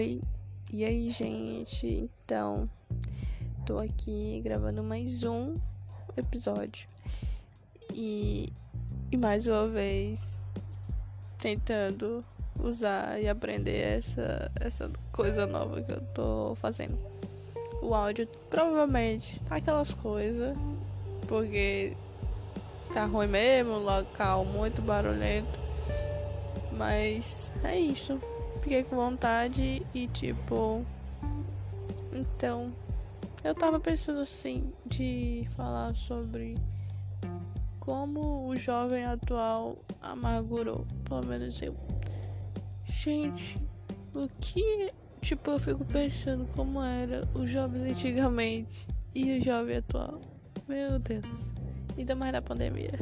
Oi, e aí, gente? Então, tô aqui gravando mais um episódio e, e mais uma vez tentando usar e aprender essa, essa coisa nova que eu tô fazendo. O áudio provavelmente tá aquelas coisas, porque tá ruim mesmo, local muito barulhento. Mas é isso. Fiquei com vontade e tipo. Então. Eu tava pensando assim de falar sobre como o jovem atual amargurou. Pelo menos eu. Gente, o que. Tipo, eu fico pensando como era os jovens antigamente e o jovem atual. Meu Deus. Ainda mais na pandemia.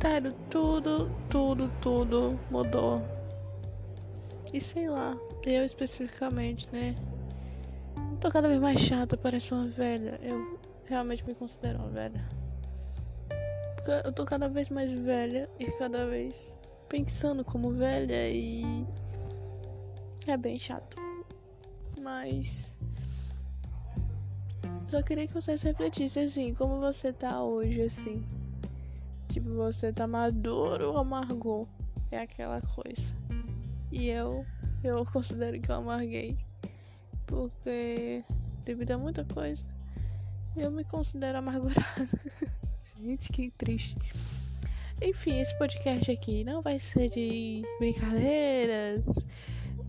Sério, tudo, tudo, tudo mudou. E sei lá, eu especificamente, né? Tô cada vez mais chata, parece uma velha. Eu realmente me considero uma velha. Porque eu tô cada vez mais velha e cada vez pensando como velha e. É bem chato. Mas. Só queria que vocês refletissem assim, como você tá hoje, assim. Tipo, você tá maduro ou amargou? É aquela coisa. E eu, eu considero que eu amarguei. Porque devido a muita coisa, eu me considero amargurada. Gente, que triste. Enfim, esse podcast aqui não vai ser de brincadeiras,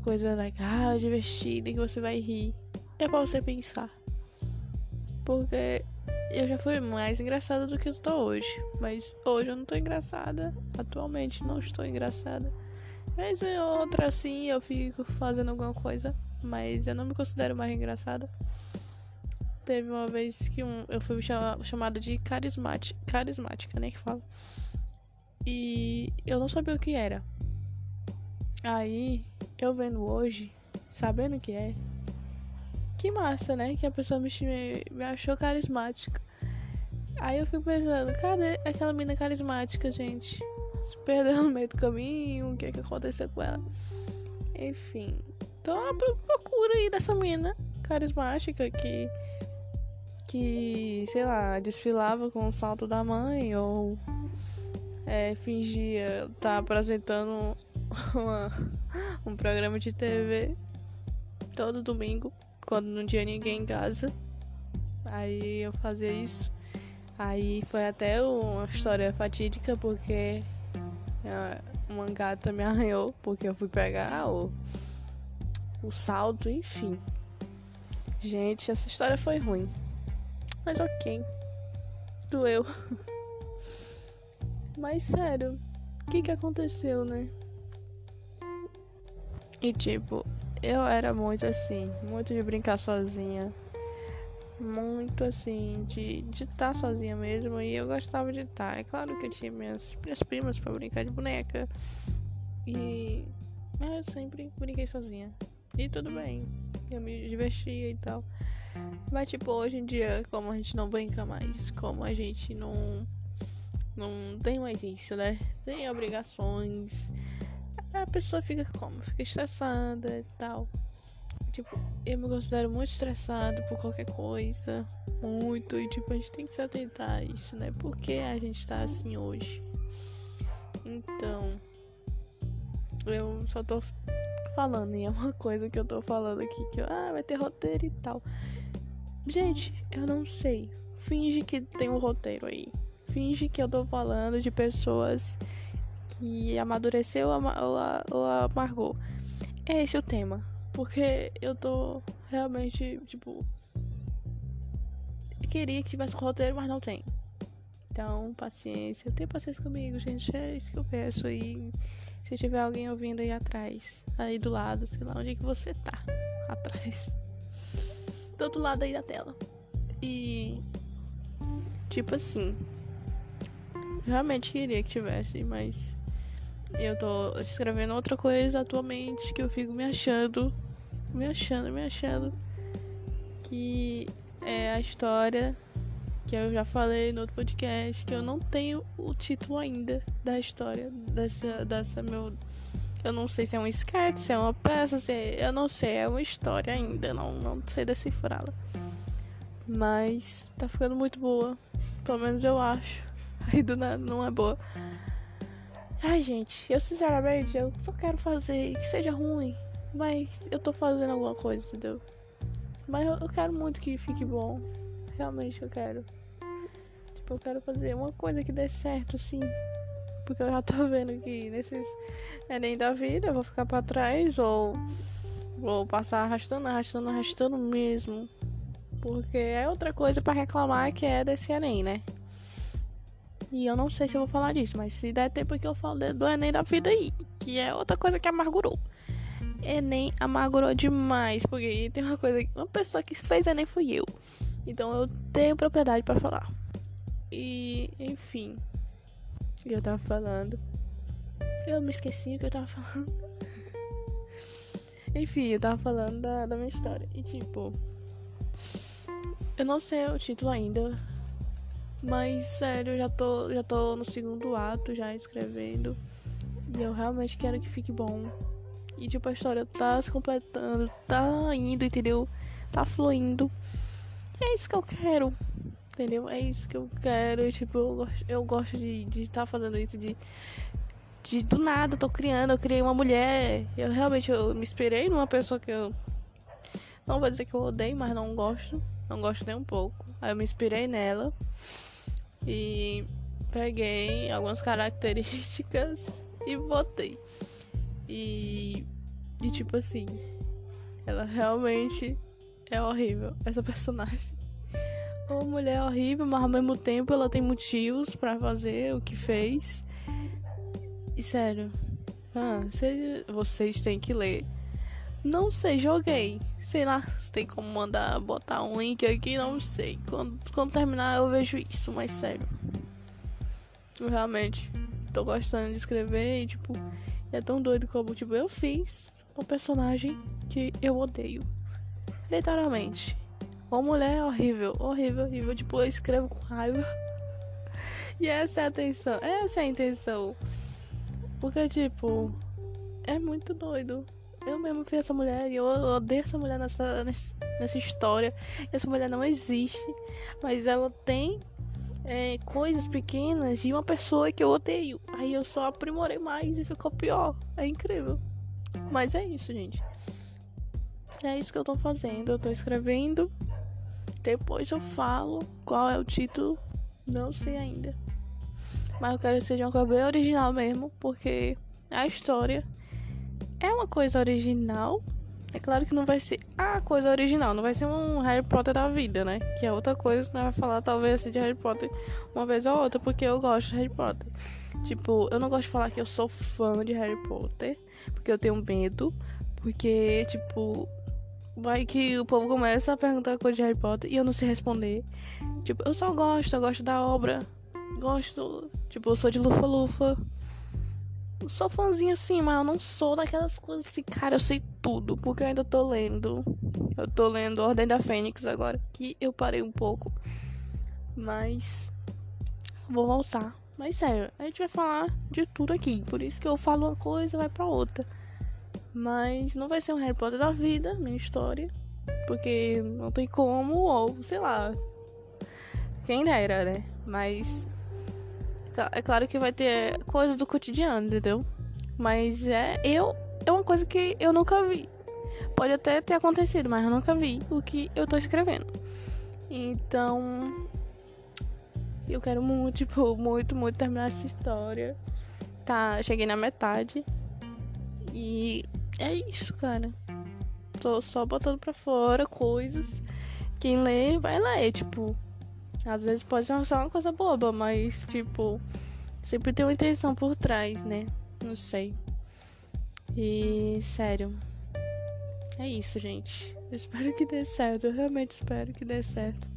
coisa legal, divertida, que você vai rir. É pra você pensar. Porque eu já fui mais engraçada do que estou hoje. Mas hoje eu não tô engraçada. Atualmente não estou engraçada. Mas em outra assim eu fico fazendo alguma coisa. Mas eu não me considero mais engraçada. Teve uma vez que um, eu fui chamada de carismática, carismática, né? Que fala. E eu não sabia o que era. Aí, eu vendo hoje, sabendo o que é, que massa, né? Que a pessoa me, me achou carismática. Aí eu fico pensando, cadê aquela mina carismática, gente? Se perdeu no meio do caminho, o que é que aconteceu com ela? Enfim, tô à procura aí dessa mina carismática que, que sei lá, desfilava com o salto da mãe ou é, fingia estar tá apresentando uma, um programa de TV todo domingo quando não tinha ninguém em casa. Aí eu fazia isso. Aí foi até uma história fatídica porque uma gata me arranhou porque eu fui pegar o, o salto, enfim. Gente, essa história foi ruim. Mas ok. Doeu. Mas sério, o que que aconteceu, né? E tipo, eu era muito assim, muito de brincar sozinha. Muito assim, de estar tá sozinha mesmo. E eu gostava de estar. Tá. É claro que eu tinha minhas, minhas primas para brincar de boneca. E eu sempre brinquei sozinha. E tudo bem. Eu me divertia e tal. Mas tipo, hoje em dia, como a gente não brinca mais, como a gente não. Não tem mais isso, né? Tem obrigações a pessoa fica como? Fica estressada e tal. Tipo, eu me considero muito estressado por qualquer coisa. Muito. E tipo, a gente tem que se atentar a isso, né? Por que a gente tá assim hoje? Então. Eu só tô falando, e é uma coisa que eu tô falando aqui, que ah, vai ter roteiro e tal. Gente, eu não sei. Finge que tem um roteiro aí. Finge que eu tô falando de pessoas que amadureceu ou, ou amargou. É esse o tema. Porque eu tô realmente, tipo. Queria que tivesse roteiro, mas não tem. Então, paciência. Tenha paciência comigo, gente. É isso que eu peço aí. Se tiver alguém ouvindo aí atrás, aí do lado, sei lá onde é que você tá. Atrás. Do outro lado aí da tela. E. Tipo assim. Realmente queria que tivesse, mas eu tô escrevendo outra coisa atualmente que eu fico me achando, me achando, me achando. Que é a história que eu já falei no outro podcast, que eu não tenho o título ainda da história dessa, dessa meu Eu não sei se é um sketch, se é uma peça, se é... eu não sei, é uma história ainda, não, não sei decifrá-la. Mas tá ficando muito boa. Pelo menos eu acho. Aí do nada não é boa. Ai, gente, eu sinceramente, eu só quero fazer que seja ruim. Mas eu tô fazendo alguma coisa, entendeu? Mas eu, eu quero muito que fique bom. Realmente eu quero. Tipo, eu quero fazer uma coisa que dê certo, assim. Porque eu já tô vendo que nesses Enem da vida eu vou ficar pra trás ou vou passar arrastando, arrastando, arrastando mesmo. Porque é outra coisa para reclamar que é desse Enem, né? E eu não sei se eu vou falar disso, mas se der tempo que eu falo do Enem da vida aí, que é outra coisa que amargurou. Enem amargurou demais, porque tem uma coisa, uma pessoa que fez Enem fui eu. Então eu tenho propriedade para falar. E, enfim, eu tava falando. Eu me esqueci o que eu tava falando. Enfim, eu tava falando da, da minha história. E tipo. Eu não sei o título ainda. Mas sério, eu já tô, já tô no segundo ato já escrevendo. E eu realmente quero que fique bom. E tipo, a história tá se completando, tá indo, entendeu? Tá fluindo. E é isso que eu quero. Entendeu? É isso que eu quero. Tipo, eu gosto, eu gosto de estar tá fazendo isso, de, de do nada, tô criando, eu criei uma mulher. Eu realmente eu me inspirei numa pessoa que eu. Não vou dizer que eu odeio, mas não gosto. Não gosto nem um pouco. Aí eu me inspirei nela. E peguei algumas características e botei. E, e tipo assim, ela realmente é horrível, essa personagem uma mulher horrível, mas ao mesmo tempo ela tem motivos para fazer o que fez. E sério, ah, cê, vocês têm que ler. Não sei, joguei. Sei lá se tem como mandar botar um link aqui, não sei. Quando, quando terminar eu vejo isso, mas sério. Eu realmente tô gostando de escrever e tipo, é tão doido como tipo, eu fiz um personagem que eu odeio. Literalmente. Uma mulher horrível, horrível, horrível. Tipo, eu escrevo com raiva. E essa é a intenção. Essa é a intenção. Porque, tipo, é muito doido. Eu mesmo fiz essa mulher e eu odeio essa mulher nessa, nessa história. Essa mulher não existe. Mas ela tem é, coisas pequenas de uma pessoa que eu odeio. Aí eu só aprimorei mais e ficou pior. É incrível. Mas é isso, gente. É isso que eu tô fazendo. Eu tô escrevendo. Depois eu falo qual é o título. Não sei ainda. Mas eu quero que seja uma coisa bem original mesmo. Porque a história é uma coisa original. É claro que não vai ser a coisa original, não vai ser um Harry Potter da vida, né? Que é outra coisa que nós vamos falar, talvez, assim, de Harry Potter uma vez ou outra, porque eu gosto de Harry Potter. Tipo, eu não gosto de falar que eu sou fã de Harry Potter, porque eu tenho medo, porque, tipo, vai que o povo começa a perguntar coisa de Harry Potter e eu não sei responder. Tipo, eu só gosto, eu gosto da obra. Gosto, tipo, eu sou de Lufa Lufa. Sou fãzinha assim, mas eu não sou daquelas coisas assim, cara, eu sei tudo, porque eu ainda tô lendo. Eu tô lendo Ordem da Fênix agora, que eu parei um pouco. Mas vou voltar. Mas sério, a gente vai falar de tudo aqui. Por isso que eu falo uma coisa e vai pra outra. Mas não vai ser um Harry Potter da vida, minha história. Porque não tem como, ou sei lá. Quem dera, né? Mas. É claro que vai ter coisas do cotidiano, entendeu? Mas é. Eu. É uma coisa que eu nunca vi. Pode até ter acontecido, mas eu nunca vi o que eu tô escrevendo. Então. Eu quero muito, tipo, muito, muito terminar essa história. Tá, cheguei na metade. E é isso, cara. Tô só botando pra fora coisas. Quem lê, vai ler. Tipo, às vezes pode ser uma coisa boba, mas, tipo, sempre tem uma intenção por trás, né? Não sei. E, sério. É isso, gente. Eu espero que dê certo. Eu realmente espero que dê certo.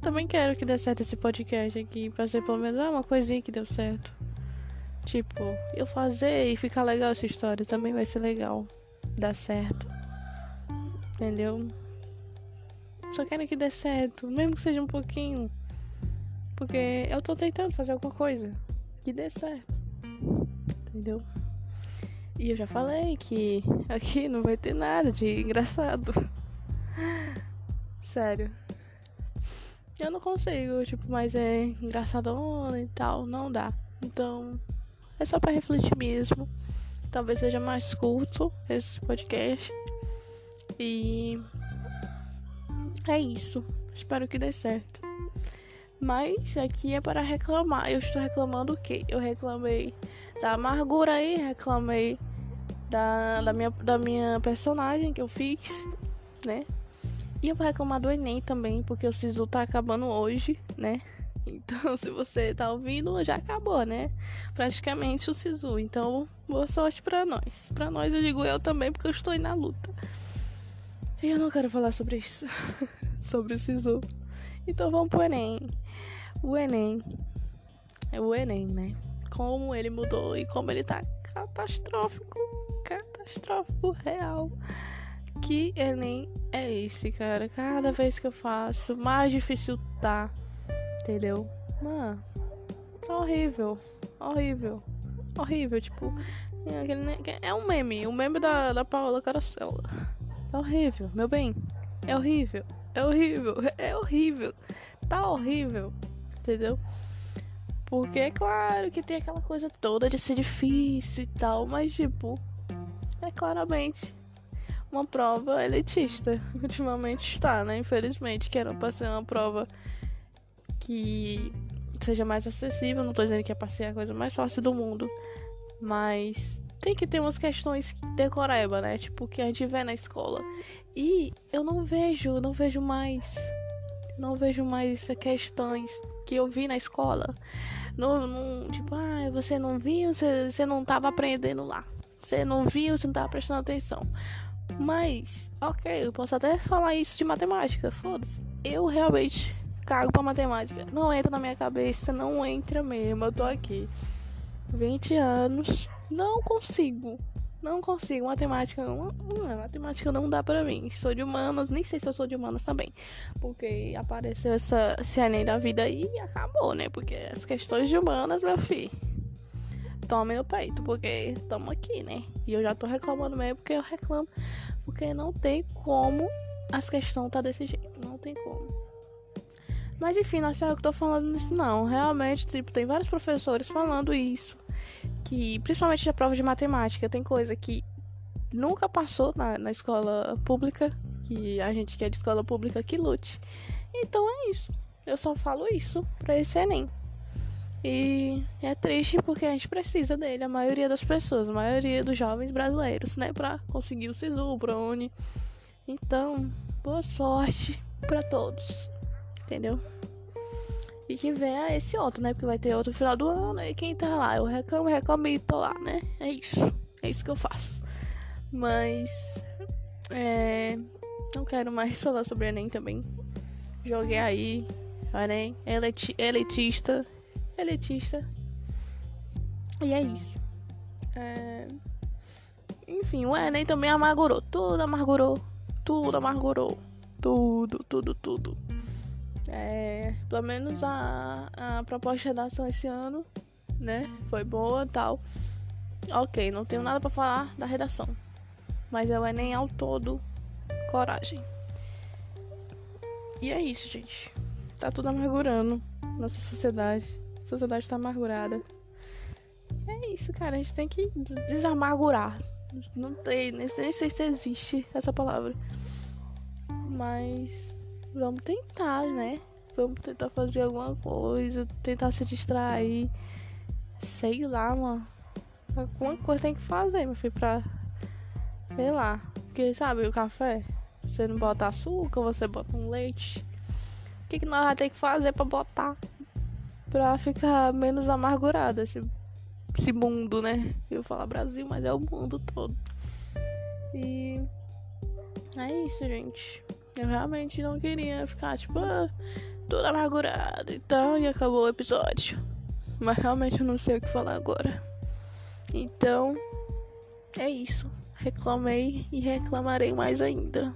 Também quero que dê certo esse podcast aqui. Pra ser pelo menos ah, uma coisinha que deu certo. Tipo, eu fazer e ficar legal essa história também vai ser legal dar certo. Entendeu? Só quero que dê certo, mesmo que seja um pouquinho. Porque eu tô tentando fazer alguma coisa que dê certo. Entendeu? E eu já falei que aqui não vai ter nada de engraçado. Sério. Eu não consigo, tipo, mas é engraçadona e tal, não dá. Então, é só para refletir mesmo. Talvez seja mais curto esse podcast. E é isso. Espero que dê certo. Mas aqui é para reclamar. Eu estou reclamando o quê? Eu reclamei da amargura aí, reclamei da, da, minha, da minha personagem que eu fiz, né? E eu vou reclamar do Enem também, porque o Sisu tá acabando hoje, né? Então, se você tá ouvindo, já acabou, né? Praticamente o Sisu. Então, boa sorte pra nós. Pra nós, eu digo eu também, porque eu estou aí na luta. E eu não quero falar sobre isso. sobre o Sisu. Então, vamos pro Enem. O Enem. É o Enem, né? Como ele mudou e como ele tá catastrófico. Catastrófico real. Que Enem é esse, cara? Cada vez que eu faço, mais difícil tá. Entendeu? Mano, tá horrível. Horrível. Horrível, tipo. É um meme. O um meme da, da Paola Carosella. Tá horrível, meu bem. É horrível. É horrível. É horrível. Tá horrível. Entendeu? Porque é claro que tem aquela coisa toda de ser difícil e tal, mas tipo, é claramente uma prova elitista. Ultimamente está, né? Infelizmente, que era pra ser uma prova que seja mais acessível. Não tô dizendo que é pra ser a coisa mais fácil do mundo, mas tem que ter umas questões decoreba, né? Tipo, que a gente vê na escola. E eu não vejo, não vejo mais. Não vejo mais questões que eu vi na escola. Não, tipo, ah, você não viu, você, você não tava aprendendo lá. Você não viu, você não tava prestando atenção. Mas, ok, eu posso até falar isso de matemática, foda-se. Eu realmente cago pra matemática. Não entra na minha cabeça, não entra mesmo. Eu tô aqui. 20 anos, não consigo. Não consigo. Matemática não, não, matemática não dá pra mim. Sou de humanas, nem sei se eu sou de humanas também. Porque apareceu essa CNE da vida e acabou, né? Porque as questões de humanas, meu filho tome no peito, porque estamos aqui, né? E eu já tô reclamando mesmo porque eu reclamo, porque não tem como as questões tá desse jeito, não tem como. Mas enfim, não é eu que tô falando nisso não. Realmente, tipo, tem vários professores falando isso. Que, principalmente na prova de matemática, tem coisa que nunca passou na, na escola pública, que a gente que é de escola pública que lute. Então é isso. Eu só falo isso pra esse Enem. E é triste porque a gente precisa dele, a maioria das pessoas, a maioria dos jovens brasileiros, né, para conseguir o SISU, o ProUni. Então, boa sorte para todos, entendeu? E que venha esse outro, né, porque vai ter outro final do ano e quem tá lá, eu reclamo, reclamo e tô lá, né? É isso, é isso que eu faço. Mas, é, não quero mais falar sobre Enem também. Joguei aí, Enem, elitista elitista. E é isso. É... Enfim, o Enem também amargurou. Tudo amargurou. Tudo amargurou. Tudo, tudo, tudo. É... Pelo menos a, a proposta de redação esse ano, né? Foi boa tal. Ok, não tenho nada para falar da redação. Mas é o Enem ao todo. Coragem. E é isso, gente. Tá tudo amargurando nossa sociedade sociedade tá amargurada. É isso, cara. A gente tem que desamargurar. Não tem, nem sei se existe essa palavra. Mas vamos tentar, né? Vamos tentar fazer alguma coisa, tentar se distrair. Sei lá, mano. Alguma coisa tem que fazer, meu filho, pra. Sei lá. Porque, sabe, o café? Você não bota açúcar, você bota um leite. O que, que nós vamos ter que fazer pra botar pra ficar menos amargurada esse, esse mundo, né? Eu falo Brasil, mas é o mundo todo. E é isso, gente. Eu realmente não queria ficar, tipo, ah, toda amargurada e e acabou o episódio. Mas realmente eu não sei o que falar agora. Então, é isso. Reclamei e reclamarei mais ainda.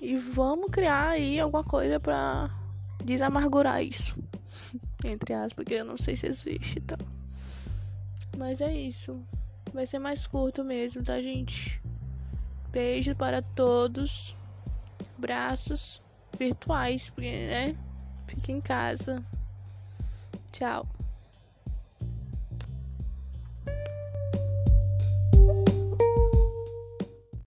E vamos criar aí alguma coisa pra desamargurar isso. Entre aspas, porque eu não sei se existe e tal. Mas é isso. vai ser mais curto mesmo, tá, gente? Beijo para todos. Braços virtuais, porque, né? Fica em casa. Tchau.